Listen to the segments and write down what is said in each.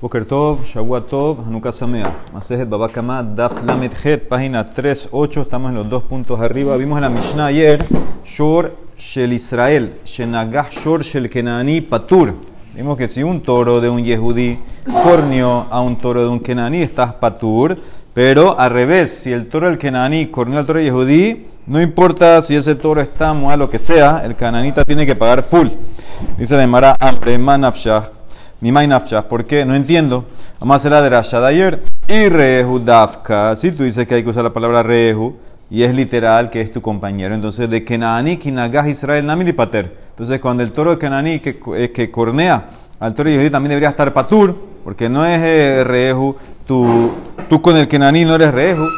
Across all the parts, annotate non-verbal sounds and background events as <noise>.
Boker Tov, Shavua Tov, Hanukkah Samea, Masejet Babakama, Daf Lamet Het, página 3.8, estamos en los dos puntos arriba. Vimos en la Mishnah ayer, Shor Shel Israel, Shenagah Shor Shel Kenani Patur. Vimos que si un toro de un Yehudí corneó a un toro de un Kenani, estás Patur, pero al revés, si el toro del Kenani corneó al toro de Yehudí, no importa si ese toro está o lo que sea, el cananita tiene que pagar full. Dice la Emara, mi nafcha, ¿por qué? No entiendo. Vamos a hacer la de Rasha de ayer. Y rehu dafka. Si tú dices que hay que usar la palabra rehu y es literal que es tu compañero. Entonces, de Kenani, Kinagah Israel, Namili Pater. Entonces, cuando el toro de Kenani que, eh, que cornea al toro de Yehudi también debería estar patur, porque no es eh, rehu. Tú, tú con el Kenani no eres rehu.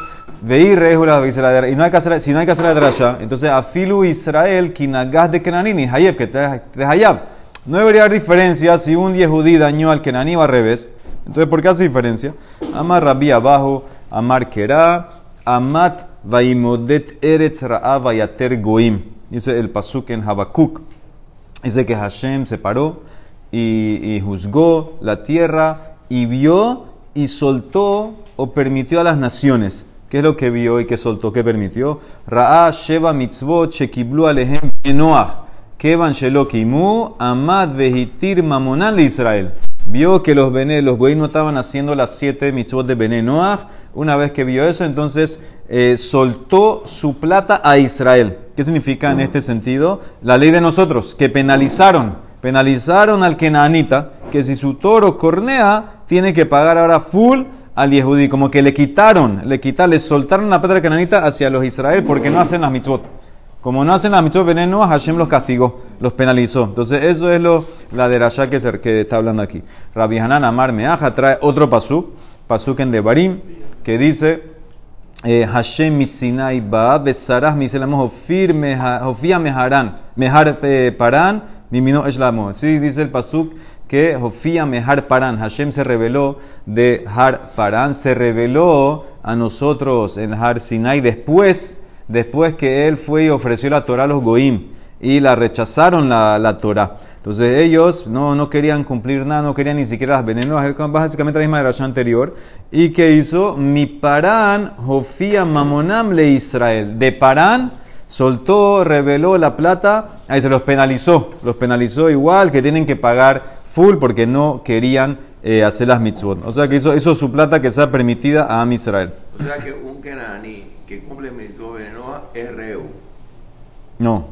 Veí rehu la y no hay que hacer, si no hay que hacer la drasha, entonces afilu Israel, Kinagah de Kenani, ni Hayev, que te, te Hayab. No debería haber diferencia si un Yehudí dañó al Kenaní o al revés. Entonces, ¿por qué hace diferencia? Amar Rabí abajo, Amar Kerá, Amat Vaimodet Eretz Ra'a Vayater Goim. Dice el pasuk en Habakkuk. Dice que Hashem se paró y, juzgó la tierra y vio y soltó o permitió a las naciones. ¿Qué es lo que vio y que soltó, que permitió? Ra'a Sheva Mitzvot Shekiblu Alehem Enoach. Kevan Shelokimu, Amad Vehitir Mamonal Israel. Vio que los Bené, los no estaban haciendo las siete mitzvot de Bené Noah. Una vez que vio eso, entonces eh, soltó su plata a Israel. ¿Qué significa en este sentido? La ley de nosotros, que penalizaron, penalizaron al Kenanita, que si su toro cornea, tiene que pagar ahora full al Yehudí. Como que le quitaron, le quitaron, le soltaron la plata al Kenanita hacia los Israel porque no hacen las mitzvot. Como no hacen la mitzvah veneno, Hashem los castigó, los penalizó. Entonces, eso es lo, la de Rasha que, que está hablando aquí. Rabbi Hanan Amar Meaja trae otro pasuk, pasuk en Devarim, que dice: eh, Hashem misinai ba besarah miselamo ofir hofia meharan, mehar eh, paran, mimino eshlamo. Sí, dice el pasuk que Jofía Mehar Paran, Hashem se reveló de Har Paran, se reveló a nosotros en Har Sinai después después que él fue y ofreció la Torah a los Goim y la rechazaron la, la Torah. Entonces ellos no, no querían cumplir nada, no querían ni siquiera las venenos, básicamente la misma de anterior. ¿Y qué hizo? Mi Parán, Jofía Mamonam le Israel. De Parán soltó, reveló la plata, ahí se los penalizó. Los penalizó igual que tienen que pagar full porque no querían eh, hacer las mitzvot. O sea que hizo, hizo su plata que sea permitida a Am Israel. O sea que un Kenani que cumple mitzvot es reo. No,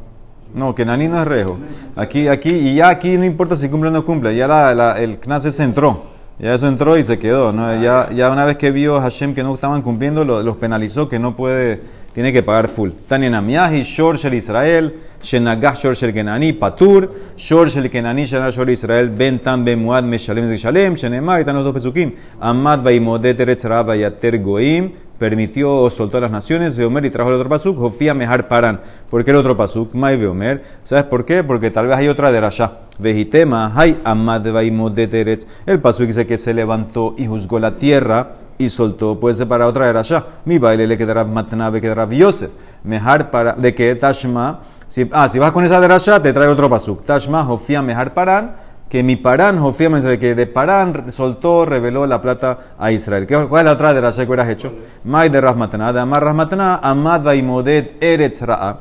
no, que Nani no es rejo. Aquí, aquí, y ya aquí no importa si cumple o no cumple, ya la, el Knesset se entró. Ya eso entró y se quedó. ¿no? Ya, ya una vez que vio Hashem que no estaban cumpliendo, los penalizó que no puede, tiene que pagar full. Tania Namiahi, Shor Shel Israel, Shenagah Shor Shel Kenani, Patur, Shor Shel Kenani, Shenagah Shor Israel, Ben Tam Ben Muad Meshalem Shalem, Shenemar, y están los dos pesukim. Amad Vaimodet Eretz Rabba Yater Goim, permitió o soltó a las naciones, Veomer y trajo el otro pasuk, Jofía Mehar Paran. ¿Por qué el otro pasuk? Mai Veomer. ¿Sabes por qué? Porque tal vez hay otra de Rasha. Vejitema, Hay Amad Vaimodet El pasuk dice que se levantó y juzgó la tierra y soltó, puede ser para otra era ya. Mi baile le quedará matnabe, quedará Yosef. Mejor para, de que Tashma, si, ah, si vas con esa derasha, te trae otro pasuk. Tashma, Jofía, Mejar Paran, que mi Parán, Jofía, que de Parán soltó, reveló la plata a Israel. ¿Cuál es la otra derasha que hubieras hecho? Mai de Rahmatana, de Amar Rahmatana, Amad Vaimodet Eretz Ra'a.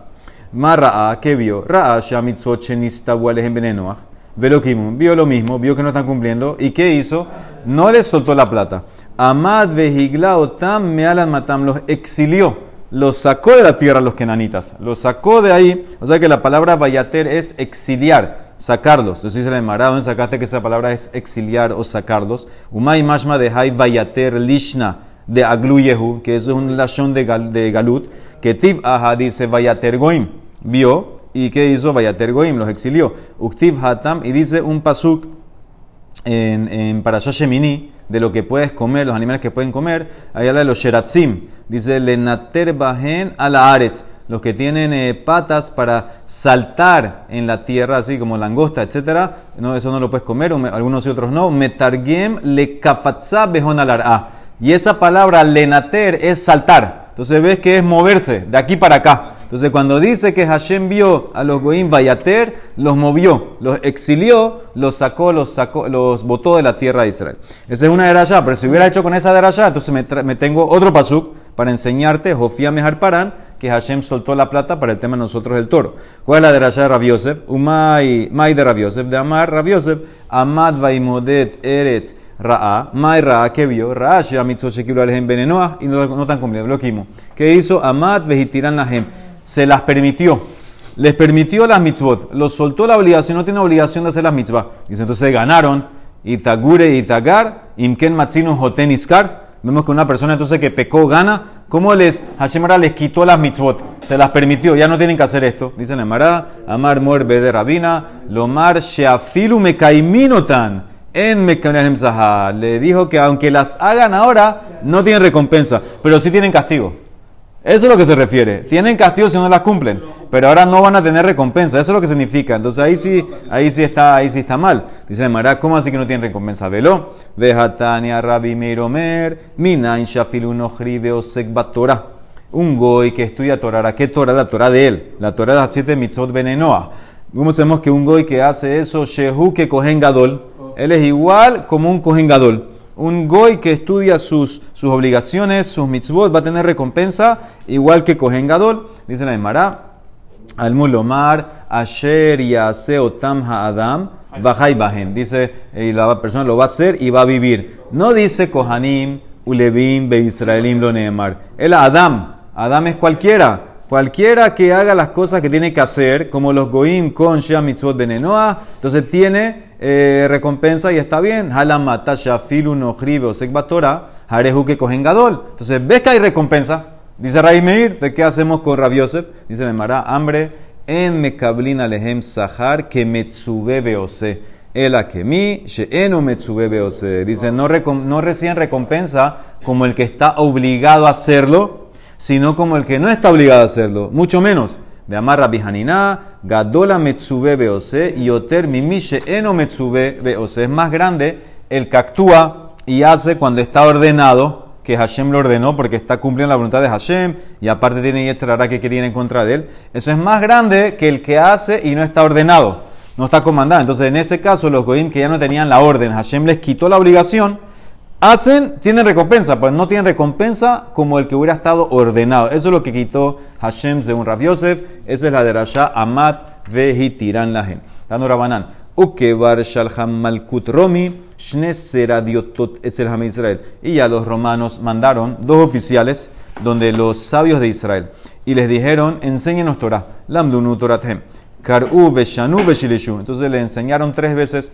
Marra'a, ¿qué vio? Ra'a, Shamitzot, Chenista, Walehem Benenoach. Velokimun, vio lo mismo, vio que no están cumpliendo. ¿Y qué hizo? No les soltó la plata. Amad vehigla otam mealan matam, los exilió, los sacó de la tierra los kenanitas, los sacó de ahí. O sea que la palabra vayater es exiliar, sacarlos. Entonces dice la en sacaste que esa palabra es exiliar o sacarlos. Umay mashma de hay vayater lishna de agluyehu, que eso es un lashon de, galut, que tiv aha dice vayater goim, vio. ¿Y qué hizo? Vayater goim, los exilió. Uktiv hatam, y dice un pasuk en, en de lo que puedes comer, los animales que pueden comer. Ahí habla de los sheratzim. Dice, lenater bajen a la aretz. Los que tienen eh, patas para saltar en la tierra, así como langosta, etc. No, eso no lo puedes comer, algunos y otros no. Metargem le kafatza bejon Y esa palabra lenater es saltar. Entonces ves que es moverse de aquí para acá. Entonces, cuando dice que Hashem vio a los Goim Vayater, los movió, los exilió, los sacó, los sacó, los botó de la tierra de Israel. Esa es una derashá, pero si hubiera hecho con esa derashá, entonces me, me tengo otro pasuk para enseñarte, Jofía Mehar Parán, que Hashem soltó la plata para el tema de nosotros el toro. ¿Cuál es la derashá de Rav Yosef? Umay, May de Rav Yosef, de Amar Rav Yosef, Amad Vaimodet Eretz Ra'a, May Ra'a, que vio, Ra'a, Shea Mitzvot Shekilu Alejem Benenoah, y no, no tan cumplido, lo quimo. ¿Qué hizo? Amad Vejitiran Lahem, se las permitió. Les permitió las mitzvot, los soltó la obligación, no tiene obligación de hacer las mitzvot. Dice, entonces ganaron, Itagure Itagar, Imken Matzinu Joten Iskar. Vemos que una persona entonces que pecó gana. ¿Cómo les, Hashem les quitó las mitzvot? Se las permitió, ya no tienen que hacer esto. Dice la Amar Muerbe de Rabina, Lomar Sheafilu Mekaiminotan, en. Le dijo que aunque las hagan ahora, no tienen recompensa, pero sí tienen castigo. Eso es lo que se refiere. Tienen castigo si no las cumplen, pero ahora no van a tener recompensa. Eso es lo que significa. Entonces ahí sí, ahí sí está, ahí sí está mal. Dice Mara, ¿cómo así que no tienen recompensa? Velo. Vejatania Rabbi Meiromer, Minain. Un goy que estudia Torah. ¿Qué Torah? La Torah de él. La Torah de las siete mitzvot benenoa. ¿Cómo sabemos que un goy que hace eso, Shehu que cogen gadol? Él es igual como un cogen gadol un goy que estudia sus, sus obligaciones, sus mitzvot, va a tener recompensa igual que Kohen Gadol. Dice la Emara, al mulomar, asher otam ha'adam, vajay bahem. Dice, y la persona lo va a hacer y va a vivir. No dice Kohanim, ulevim, be israelim lo neemar. El Adam, Adam es cualquiera. Cualquiera que haga las cosas que tiene que hacer, como los goim con Shea Mitzvot Benenoa, entonces tiene eh, recompensa y está bien. Halamata Shafilu Nohribe Sekbatora, Harehu que cogen Gadol. Entonces, ves que hay recompensa. Dice Ray Meir, ¿de qué hacemos con Rav Yosef? Dice Emara, hambre en Mekablin Alehem Sahar que Metsube Beose. El Akemi, Sheenu Metsube Beose. Dice, no, no reciben recompensa como el que está obligado a hacerlo, sino como el que no está obligado a hacerlo. Mucho menos. De Amar Rabbi Hanina, Gadola Metsube Beose, y Oter Mimishe Eno Metsube Beose. Es más grande el que actúa y hace cuando está ordenado, que Hashem lo ordenó porque está cumpliendo la voluntad de Hashem, y aparte tiene Yetzirah que quería ir en contra de él. Eso es más grande que el que hace y no está ordenado, no está comandado. Entonces, en ese caso, los Goim que ya no tenían la orden, Hashem les quitó la obligación, hacen, tienen recompensa, pues no tienen recompensa como el que hubiera estado ordenado. Eso es lo que quitó Hashem según Rav Yosef. Esa es la de Rasha Amat Vehitiran Lahen. Dando Rabanán. Ukebar Shalham Malkut Romi, Shne Seradiotot Etzel Israel. Y ya los romanos mandaron dos oficiales donde los sabios de Israel y les dijeron: enséñenos Torah. Lamdunu Torathem. Kar'u Beshanu Beshilishu. Entonces le enseñaron tres veces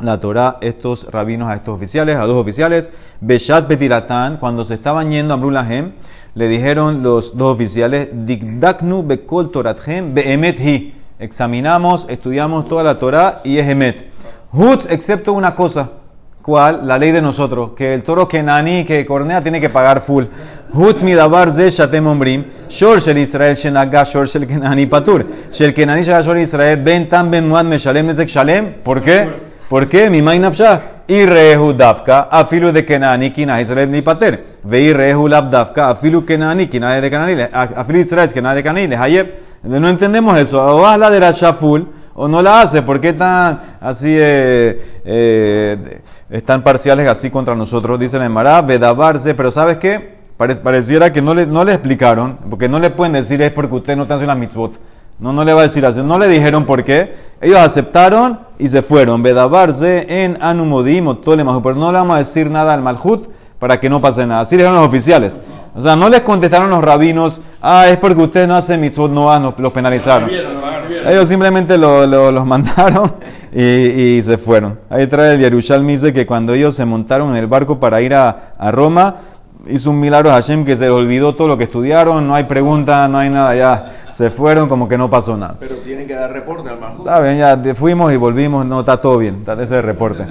la Torah, estos rabinos a estos oficiales, a dos oficiales, Beshat Betiratan, cuando se estaban yendo a Brulahem, le dijeron los dos oficiales, Dikdaknu Bekol Torathem Beemet Hi. Examinamos, estudiamos toda la Torah y es Emet. Hutz, excepto una cosa, ¿cuál? La ley de nosotros, que el toro Kenani que cornea tiene que pagar full. Hutz midabar ze shatem ombrim, shor shel Israel shenaga shor shel Kenani patur. Shel Kenani shel Israel ben tam ben muad meshalem ezek shalem. ¿Por qué? ¿Por qué? Mi main nafsha. Y rehu dafka, afilu de Kenani, kina Israel ni pater. Ve rehu lab dafka, afilu Kenani, kina de Kenani, afilu Israel, kina de Kenani, hayeb. No entendemos eso. O haz la de la full o no la hace. ¿Por qué tan así, eh, eh, están parciales así contra nosotros? Dice la Emara, vedabarse, pero ¿sabes qué? Pare- pareciera que no le, no le explicaron, porque no le pueden decir es porque usted no está haciendo la mitzvot. No, no le va a decir así. No le dijeron por qué. Ellos aceptaron y se fueron. Vedabarse en Anumodim o. Pero no le vamos a decir nada al Malhut para que no pase nada. Así le dijeron los oficiales. O sea, no les contestaron los rabinos, ah, es porque usted no hace mitzvot, no nos- los penalizaron. Ellos simplemente lo- lo- los <laughs> mandaron y, y se fueron. Ahí trae el Yerushalmi, dice que cuando ellos se montaron en el barco para ir a, a Roma, hizo un milagro Hashem que se les olvidó todo lo que estudiaron, no hay pregunta, no hay nada, ya se fueron como que no pasó nada. Pero tienen que dar reporte al Mahmoud. Está bien, ya fuimos y volvimos, no, está todo bien, está ese reporte.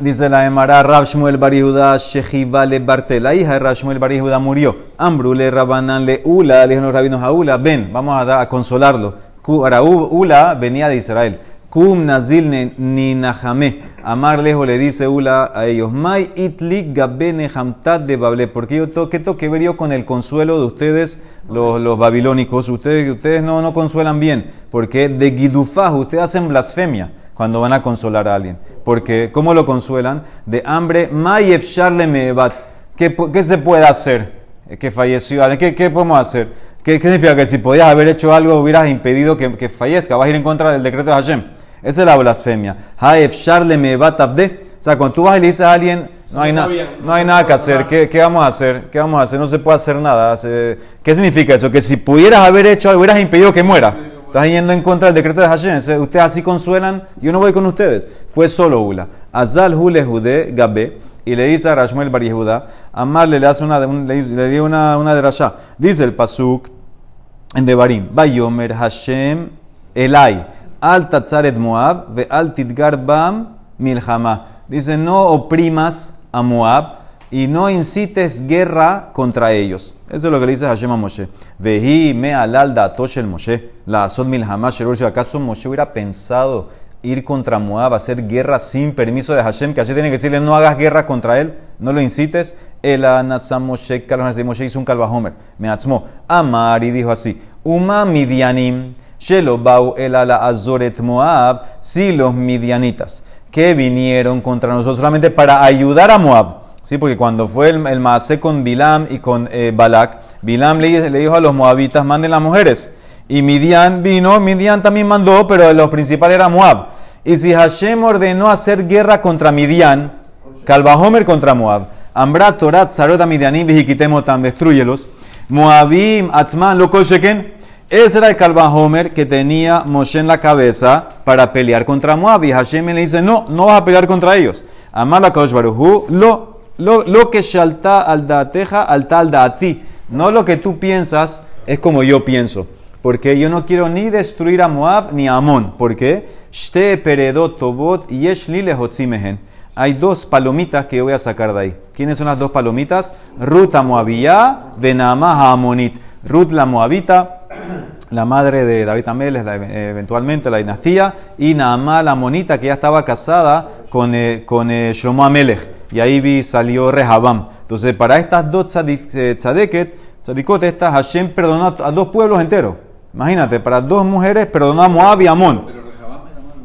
Dice la Emara, Rab Shmuel Bar Yehuda, Shehiva le Bartel, la hija de Rab Shmuel murió. Ambrule Rabanan le Ula, le dijeron los rabinos a Ula, ven, vamos a, a consolarlo. Ula venía de Israel. Kum nazil ne- ni nahame. Amar lejos le dice Ula a ellos. Mai itli gabene hamtat de Bable. Porque yo tengo, ¿qué tengo ver yo con el consuelo de ustedes, los, los babilónicos? Ustedes, ustedes no, no consuelan bien. Porque de gidufaj, ustedes hacen blasfemia cuando van a consolar a alguien. Porque, ¿cómo lo consuelan? De hambre. Mai efsharle mebat. ¿Qué, ¿Qué se puede hacer? Eh, Que falleció alguien. ¿Qué, qué podemos hacer? ¿Qué, ¿Qué significa? Que si podías haber hecho algo, hubieras impedido que, que fallezca. Vas a ir en contra del decreto de Hashem. Esa es la blasfemia. Haef sharle me batavde. O sea, cuando tú vas y le dices a alguien, no hay, na- no hay nada que hacer, ¿Qué, ¿qué vamos a hacer? ¿Qué vamos a hacer? No se puede hacer nada. ¿Qué significa eso? Que si pudieras haber hecho algo, hubieras impedido que muera. Estás yendo en contra del decreto de Hashem. Ustedes así consuelan, yo no voy con ustedes. Fue solo Ula. Azal hule jude gabe. Y le dice a Rashmuel Bar Yehuda, Amarle le hace una, un- le, le dio una, una de Rasha. Dice el Pasuk, en Devarim, Bayomer Hashem Elai, al tatzaret Moab, ve al tidgar bam milhama. Dice, no oprimas a Moab y no incites guerra contra ellos. Eso es lo que le dice Hashem a Moshe. Vehi me alal datosh el Moshe, la milhama sherur. Si acaso Moshe hubiera pensado ir contra Moab, hacer guerra sin permiso de Hashem, que Hashem tiene que decirle, no hagas guerra contra él, no lo incites. El anasam Moshe, Moshe hizo un calvajomer. Me atzmo. Amar y dijo así, Uma midianim, shelo bau el ala azoret Moab, si los midianitas que vinieron contra nosotros solamente para ayudar a Moab. Sí, porque cuando fue el, el Maasé con Bilam y con eh, Balak, Bilam le, dijo a los moabitas, manden las mujeres. Y Midian vino, Midian también mandó, pero los principales era Moab. Y si Hashem ordenó hacer guerra contra Midian, Calvahomer contra Moab, Ambra Torat Sarota Midianim Vijikitemotam, destruyelos. Moabim Atzman Lokol Sheken. Ese era el Calvahomer que tenía Moshe en la cabeza para pelear contra Moab. Y Hashem le dice, no, no vas a pelear contra ellos. Amar la lo, lo, lo que shalta al daateja, al tal daati. No lo que tú piensas es como yo pienso. Porque yo no quiero ni destruir a Moab ni a Amón. ¿Por qué? Shte peredot tobot yesh. Hay dos palomitas que yo voy a sacar de ahí. ¿Quiénes son las dos palomitas? Ruth a Moabiyá, Benamá Amonit. Ruth la Moabita, la madre de David Ameles, eh, eventualmente la dinastía, y Naamá la Monita, que ya estaba casada con, eh, con eh, Shlomo Amelech. Y ahí vi, salió Rehabam. Entonces, para estas dos eh, tzadeket, tzadikot, estas, Hashem perdonó a, dos pueblos enteros. Imagínate, para dos mujeres perdonó a Moab y Amón. Pero Rehabam era malo,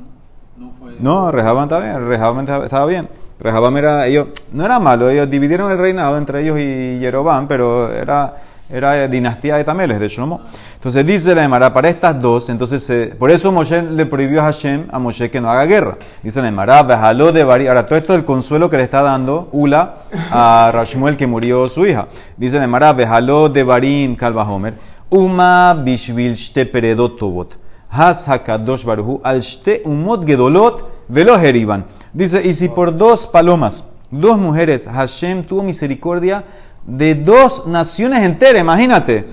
¿no? No fue. No, Rehabam está bien, Rehabam estaba- estaba bien. Rehabam era, ellos, no era malo, ellos dividieron el reinado entre ellos y Yerobam, pero era, era dinastía de Tameles, de Shlomo. Entonces dice la Emara, para estas dos, entonces, eh, por eso Moshe le prohibió a Hashem, a Moshe que no haga guerra. Dice la Emara, jaló de Bari. Ahora, todo esto es el consuelo que le está dando Ula a Rashmuel que murió su hija. Dice la Emara, jaló de Barim Kalvahomer, Uma bishvil shte peredot tobot. Has hakadosh baruhu al shte umot gedolot velo heriban. Dice, y si por dos palomas, dos mujeres, Hashem tuvo misericordia de dos naciones enteras, imagínate.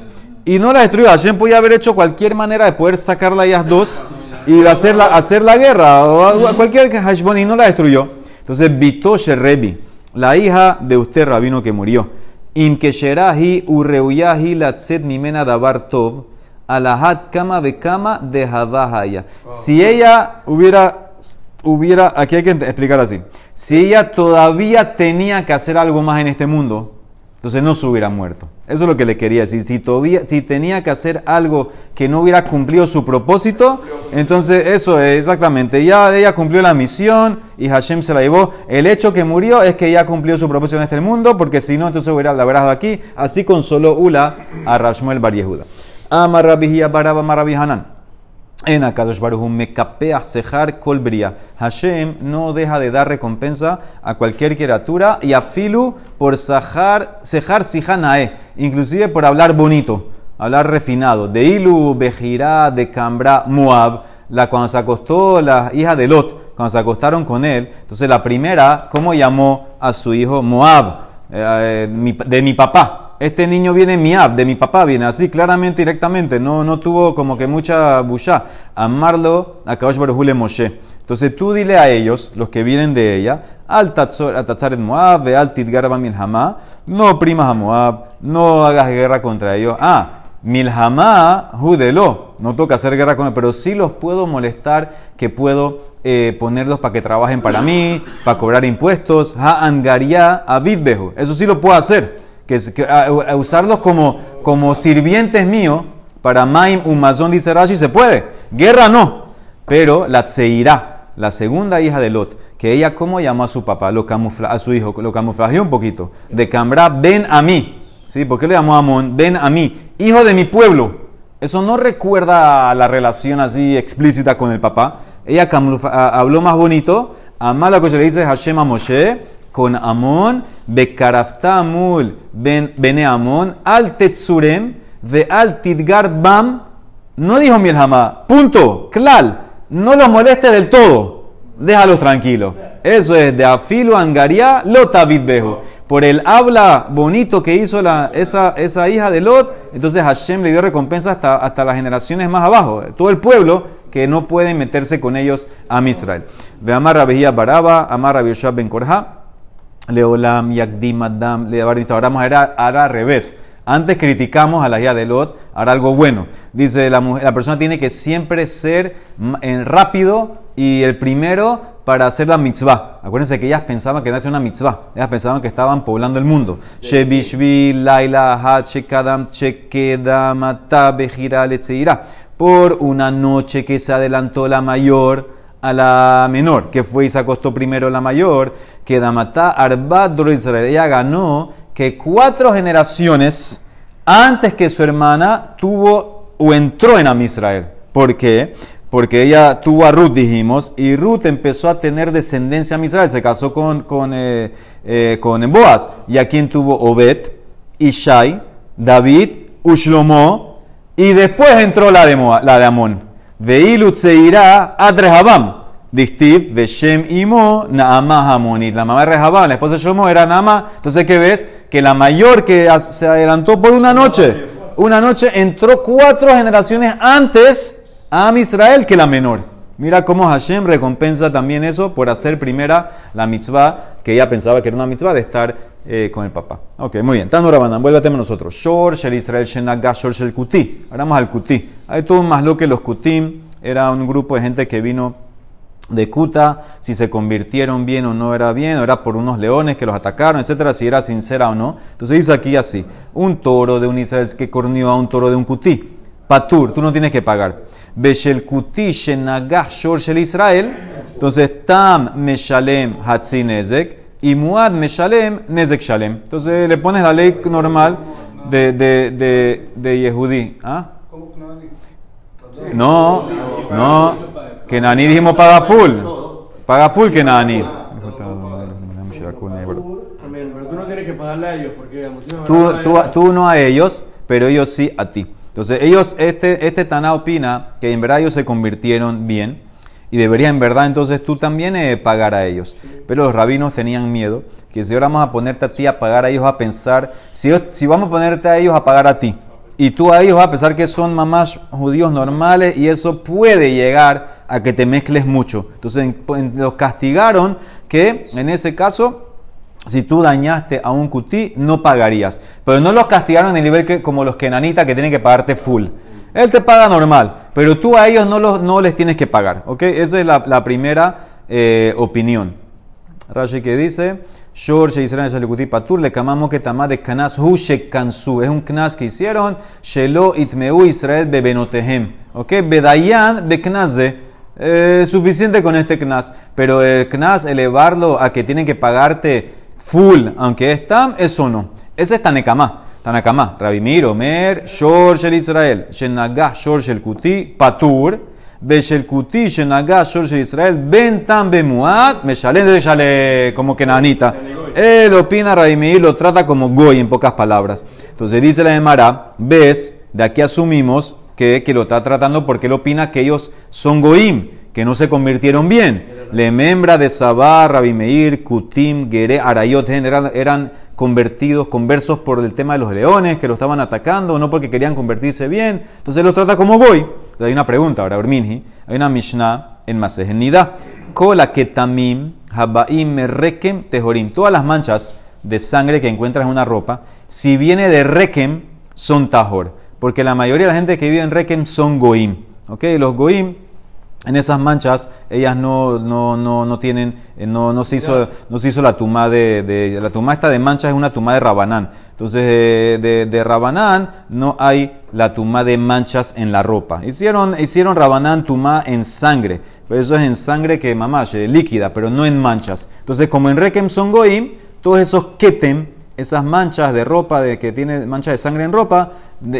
Y no la destruyó. Hashem podía haber hecho cualquier manera de poder sacarla a ellas dos y hacer la, hacer la guerra, o cualquier que Hashbon, y no la destruyó. Entonces, Bitoshe Rebi, la hija de usted, rabino, que murió. Im kesherahi ureuyahi latzet mimena davar tov, alahat kama bekama de havahaya. Si ella hubiera, hubiera, aquí hay que explicar así. Si ella todavía tenía que hacer algo más en este mundo, entonces no se hubiera muerto. Eso es lo que le quería decir. Si, todavía, si tenía que hacer algo que no hubiera cumplido su propósito, entonces eso es exactamente. Ya ella cumplió la misión y Hashem se la llevó. El hecho que murió es que ya cumplió su propósito en este mundo, porque si no, entonces hubiera la dejado aquí. Así consoló Ula a Rashmuel Bar Yehuda. Amarrabihia baraba marabihanan. En Akadosh Baruj mekapea sejar kolbria. Hashem no deja de dar recompensa a cualquier criatura y a Filu por sejar, sihanae, inclusive por hablar bonito, hablar refinado. De Ilu, Bejirá, de Cambra, Moab, la cuando se acostó la hija de Lot, cuando se acostaron con él. Entonces la primera, ¿cómo llamó a su hijo Moab? Eh, mi- de mi papá. Este niño viene miab, de mi papá viene así, claramente, directamente. No, no tuvo como que mucha bushá. Amarlo a Kadosh Baruj Hu le Moshe. Entonces tú dile a ellos, los que vienen de ella, al tatzar en Moab, al tidgar ba milhamá, no oprimas a Moab, no hagas guerra contra ellos. Ah, milhamá judelo. no toca hacer guerra con ellos, pero sí los puedo molestar, que puedo eh, ponerlos para que trabajen para mí, para cobrar impuestos. Ha angaria avidbejo. Eso sí lo puedo hacer. Que, a- a usarlos como, como sirvientes míos para Maim Umazón, dice Rashi, se puede. Guerra no. Pero la Tseirá, la segunda hija de Lot, que ella cómo llamó a su papá, lo camufla, a su hijo, lo camuflajeó un poquito. De Cambra, ven a mí. ¿Sí? ¿Por qué le llamó a Amón? Ven a mí, hijo de mi pueblo. Eso no recuerda a la relación así explícita con el papá. Ella camufla- a- habló más bonito. Lo que se le dice Hashem a Moshe con Amón, Bekaraftamul ben, bene Amón, al Tetsurem, ve al Tidgar Bam. No dijo Mielhamá, punto, clal, no los moleste del todo, déjalos tranquilos. Eso es de Afilo Angaria Lotavid Bejo. Por el habla bonito que hizo la, esa, esa hija de Lot, entonces Hashem le dio recompensa hasta, hasta las generaciones más abajo. Todo el pueblo que no pueden meterse con ellos a Israel. Ve Amar Baraba, Amar Ben Korja, Leolam, Yakdim, Adam, Leabar, dice, ahora vamos a ir a- ahora al revés. Antes criticamos a la hija de Lot, ahora algo bueno. Dice, la, mujer, la persona tiene que siempre ser en rápido y el primero para hacer la mitzvah. Acuérdense que ellas pensaban que era una mitzvah. Ellas pensaban que estaban poblando el mundo. Laila. Por una noche que se adelantó la mayor a la menor, que fue y se acostó primero la mayor, que Damatá Arbat Israel. Ella ganó que cuatro generaciones antes que su hermana tuvo o entró en Am Israel. ¿Por qué? Porque ella tuvo a Ruth, dijimos, y Ruth empezó a tener descendencia a Israel. Se casó con, con, eh, eh, con Boaz. ¿Y a quién tuvo Obed, Ishai, David, Ushlomo, y después entró la de, Moa- la de Amón. Veilut se irá a Rehabam. Dictiv, Veshem Imo, Naama Hamonit. La mamá de Rehabam, la esposa de Shlomo era Naama. Entonces, ¿qué ves? Que la mayor que se adelantó por una noche, una noche entró cuatro generaciones antes a Israel que la menor. Mira cómo Hashem recompensa también eso por hacer primera la mitzvah, que ella pensaba que era una mitzvah de estar eh, con el papá. Ok, muy bien. Tanura Bandan, vuélvate a nosotros. Shor, Shel Israel, Shenaga, Shor, Shel Kuti. Ahora vamos al Kuti. Hay todo más lo que los Kutim. Era un grupo de gente que vino de Kuta, si se convirtieron bien o no era bien, era por unos leones que los atacaron, etcétera, si era sincera o no. Entonces dice aquí así: un toro de un Israel que cornió a un toro de un Kutí. Patur, tú no tienes que pagar. Beshel Kuti Shenagah Shor Shel Israel. Entonces, Tam Meshalem Hatzi Nezek y Muad Meshalem Nezek Shalem. Entonces le pones la ley normal de, de, de, de Yehudí. ¿Ah? No, no. Que Nani dijimos paga full. Paga full que Nani. Pero tú no tienes que pagarle a ellos porque Tú, tú, tú no a ellos, pero ellos sí a ti. Entonces, ellos, este, este Taná opina que en verdad ellos se convirtieron bien y debería en verdad entonces tú también eh, pagar a ellos. Pero los rabinos tenían miedo que si ahora vamos a ponerte a ti a pagar a ellos a pensar, si, si vamos a ponerte a ellos a pagar a ti y tú a ellos a pensar que son mamás judíos normales y eso puede llegar a que te mezcles mucho. Entonces en- en- los castigaron que en ese caso si tú dañaste a un cutí, no pagarías. Pero no los castigaron en el nivel que, como los kenanitas que tienen que pagarte full. Él te paga normal, pero tú a ellos no, los, no les tienes que pagar. ¿ok? Esa es la, la primera eh, opinión. Rashi que dice, Shor Israel Shalikuti Patur, le camamos que tamá de Kanas Hu Shekansu. Es un Knas que hicieron, Shelo Itmeu Israel Bebenotehem. ¿Ok? Bedayan Beknaze. Eh, suficiente con este Knas. Pero el Knas, elevarlo a que tienen que pagarte full, aunque es tam, eso no. Ese es Tanekamá. Tanekamá. Rabimir, Omer, Shor Shel Israel. Shenagah Shor Shel Kuti Patur. Beshel Kuti Shenagah Shor Shel Israel. Ben tam bemuat. Meshalem de Shale. Como que nanita. Él opina, Rabimir lo trata como goy en pocas palabras. Entonces dice la Emara, ves, de aquí asumimos que, que lo está tratando porque él opina que ellos son goim, que no se convirtieron bien. Le membra de Sabá, Rabbi Meir, Kutim, Gere, Arayot, eran, eran convertidos, conversos por el tema de los leones que lo estaban atacando, no porque querían convertirse bien. Entonces los trata como goy. Hay una pregunta ahora, Orminji. Hay una Mishnah en Masej Nida. Kola ketamim, habaim, merrekem, tejorim. Todas las manchas de sangre que encuentras en una ropa, si viene de rekem, son tajor. Porque la mayoría de la gente que vive en Rekem son goim. ¿Ok? Los goim en esas manchas, ellas no, no, no, no tienen, eh, no, no, se hizo, no se hizo la tumá de, de- la tumá esta de manchas es una tumá de rabanán. Entonces, eh, de, de rabanán no hay la tumá de manchas en la ropa. Hicieron, hicieron rabanán tumá en sangre, pero eso es en sangre que mamash, líquida, pero no en manchas. Entonces, como en Rekem son goim, todos esos ketem, esas manchas de ropa, de que tiene manchas de sangre en ropa,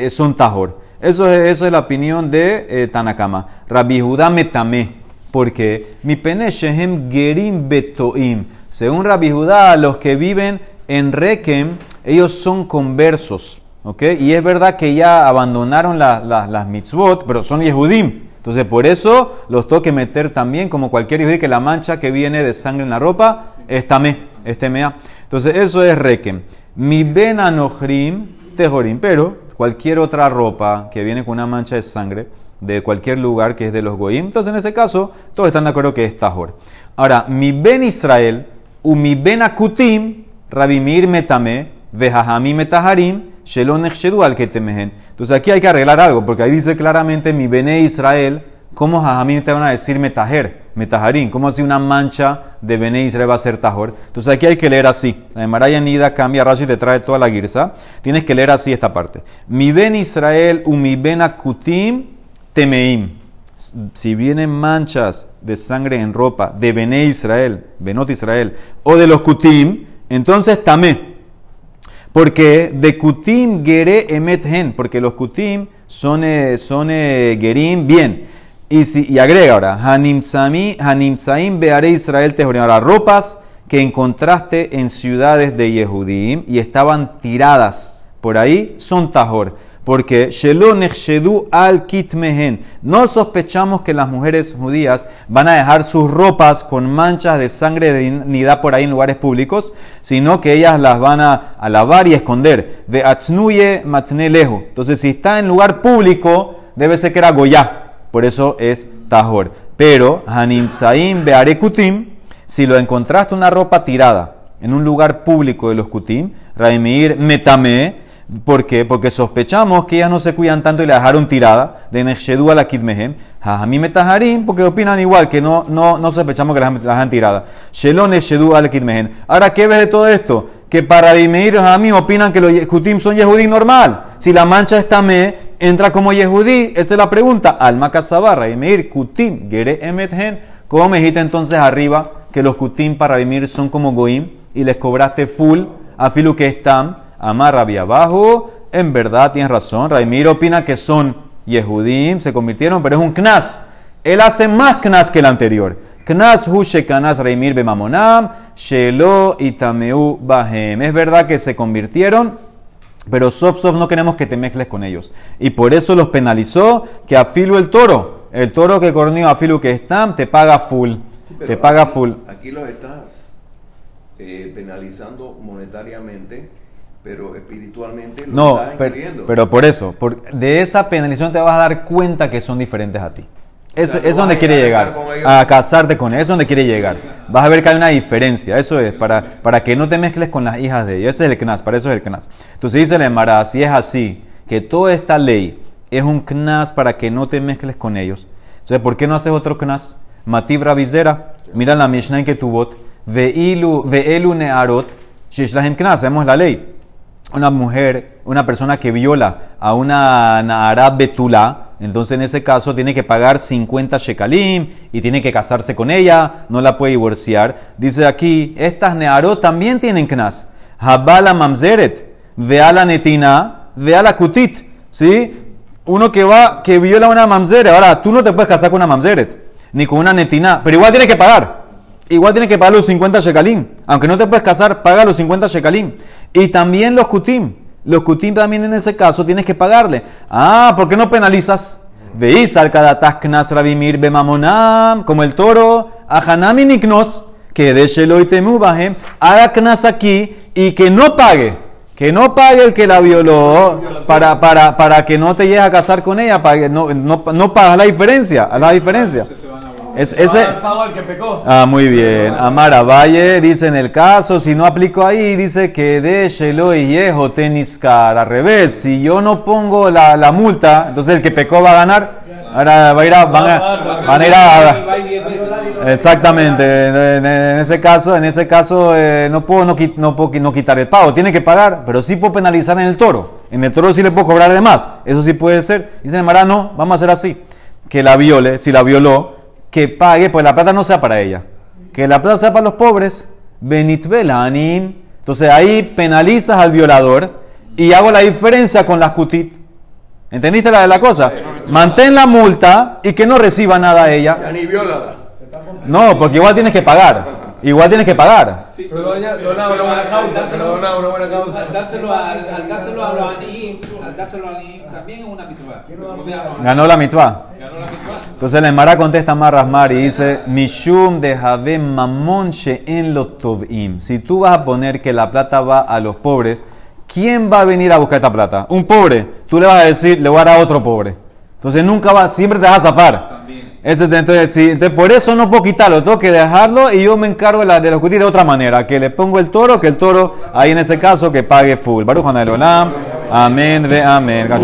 son tajor. Eso es, eso es la opinión de eh, Tanakama. Rabbi Judá metame. Porque mi pene shehem gerim betoim. Según Rabbi Judá, los que viven en Rekem, ellos son conversos. ¿ok? Y es verdad que ya abandonaron la- la- las mitzvot, pero son Yehudim. Entonces, por eso los tengo que meter también, como cualquier Yehudí, que la mancha que viene de sangre en la ropa es tamé, es temea. Entonces, eso es Rekem. Mi ben anochrim tejorim, pero cualquier otra ropa que viene con una mancha de sangre de cualquier lugar que es de los goyim, entonces en ese caso todos están de acuerdo que es tajor. Ahora, mi ben Israel, u mi ben akutim, rabimir metame, vejahami metaharim, shelon al ketemehen. Entonces aquí hay que arreglar algo, porque ahí dice claramente mi bene Israel, ¿cómo jajamim te van a decir metajer, metaharim? ¿Cómo así una mancha de bene Israel va a ser tajor? Entonces aquí hay que leer así. La Maraya Nida cambia, Rashi te trae toda la girsa. Tienes que leer así esta parte. Mi ben Israel, u mi ben akutim, temeim. Si vienen manchas de sangre en ropa de Bene Israel, Benot Israel, o de los Kutim, entonces tamé. Porque de Kutim gere emet hen, porque los Kutim son, eh, son eh, gerim bien. Y, si, y agrega ahora, Hanimsami- Hanimsaim beare Israel tejorim. Ahora, ropas que encontraste en ciudades de Yehudim y estaban tiradas por ahí son tajor. Porque al kitmehen. No sospechamos que las mujeres judías van a dejar sus ropas con manchas de sangre de nidad por ahí en lugares públicos, sino que ellas las van a, lavar y esconder. Ve atznuye matzne lejo. Entonces, si está en lugar público, debe ser que era goya. Por eso es tajor. Pero hanim saim beare kutim, si lo encontraste una ropa tirada en un lugar público de los kutim, raimir metame, ¿Por qué? Porque sospechamos que ellas no se cuidan tanto y la dejaron tirada de Nechshedu a la Kidmehem. Jajamim metaharim, porque opinan igual, que no, no, no sospechamos que la dejan tirada. Shelon Nechshedu a la Kidmehem. Ahora, ¿qué ves de todo esto? Que para Dimeir Jajamim opinan que los Yehudim son Yehudí normal. Si la mancha está me, entra como Yehudí. Esa es la pregunta. Alma Kazabarra, Dimeir, Kutim, Gere Emethen. ¿Cómo me dijiste entonces arriba que los Kutim para Dimeir son como Goim y les cobraste full a Filu que están? Amar Rabbi abajo, en verdad tienes razón. Raimir opina que son Yehudim, se convirtieron, pero es un Knas. Él hace más Knas que el anterior. Knas hu shekanas Raimir bemamonam, shelo itameu bahem. Es verdad que se convirtieron, pero sof sof no queremos que te mezcles con ellos. Y por eso los penalizó que afilu el toro. El toro que corneó afilu que están, te paga full. Sí, te paga aquí- full. Aquí los estás eh, penalizando monetariamente, pero espiritualmente los No, estás pero, incluyendo. pero por eso, por- de esa penalización te vas a dar cuenta que son diferentes a ti. Es, sea, no es donde quiere llegar a casarte con ellos, es donde quiere llegar. Vas a ver que hay una diferencia, eso es, para, para que no te mezcles con las hijas de ellos. Ese es el CNAS, para eso es el CNAS. Entonces dice la Emara, si es así, que toda esta ley es un CNAS para que no te mezcles con ellos. Entonces, ¿por qué no haces otro CNAS? Matib Ravizera, mira la Mishnah en Ketubot, ve'ilu ve'elu ne'arot, shishlahem CNAS, sabemos la ley una mujer, una persona que viola a una Nahara Betula, entonces en ese caso tiene que pagar 50 shekalim y tiene que casarse con ella, no la puede divorciar. Dice aquí, estas Neharot también tienen knas. Habala mamzeret, vea la netina, vea la kutit, ¿sí? Uno que va, que viola a una mamzeret, ahora tú no te puedes casar con una mamzeret, ni con una netina, pero igual tiene que pagar. Igual tienes que pagar los 50 shekalim. Aunque no te puedes casar, paga los 50 shekalim. Y también los kutim. Los kutim también en ese caso tienes que pagarle. Ah, ¿por qué no penalizas? Veis al kadatas rabimir bemamonam, como el toro, a hanami niknos, que de sheloy temu bahem, haga knas aquí y que no pague. Que no pague el que la violó para, para, para que no te llegues a casar con ella, para que no, no, no pagas la diferencia, la diferencia. Es, ese, dar pago al que pecó. Ah, muy bien. Amara Valle dice en el caso, si no aplico ahí, dice que de Shelo y Yeho teniscar. Al revés, si yo no pongo la, la multa, entonces el que pecó va a ganar. Ahora va a ir a, van a, van a ir a. Exactamente, en, en ese caso, en ese caso eh, no puedo no, no puedo no quitar el pago, tiene que pagar, pero sí puedo penalizar en el toro. En el toro sí le puedo cobrar de más, eso sí puede ser. Dice Mara, no, vamos a hacer así, que la viole, si la violó, que pague, pues la plata no sea para ella, que la plata sea para los pobres. Benitvela anim. Entonces ahí penalizas al violador y hago la diferencia con las cutit. ¿Entendiste la de la cosa? Mantén la multa y que no reciba nada ella. Ya ni viola. No, porque igual tienes que pagar. Igual tienes que pagar. Sí, Pero doña- donaba una buena causa, pero donaba una buena causa. Al dárselo, al, al dárselo a los al dárselo a también es una mitzvah. Ganó la mitzvah. ganó la mitzvah. Entonces la Emara contesta más Rasmar y dice, Mishum de Jave Mamon en los Tovim. Si tú vas a poner que la plata va a los pobres, ¿quién va a venir a buscar esta plata? Un pobre. Tú le vas a decir, le voy a dar a otro pobre. Entonces nunca va, siempre te vas a zafar. Ese, entonces, sí, entonces, por eso no puedo quitarlo, tengo que dejarlo y yo me encargo de, la, de los de otra manera, que le pongo el toro, que el toro, ahí en ese caso, que pague full. Baruch Olam. Amén, ve amén.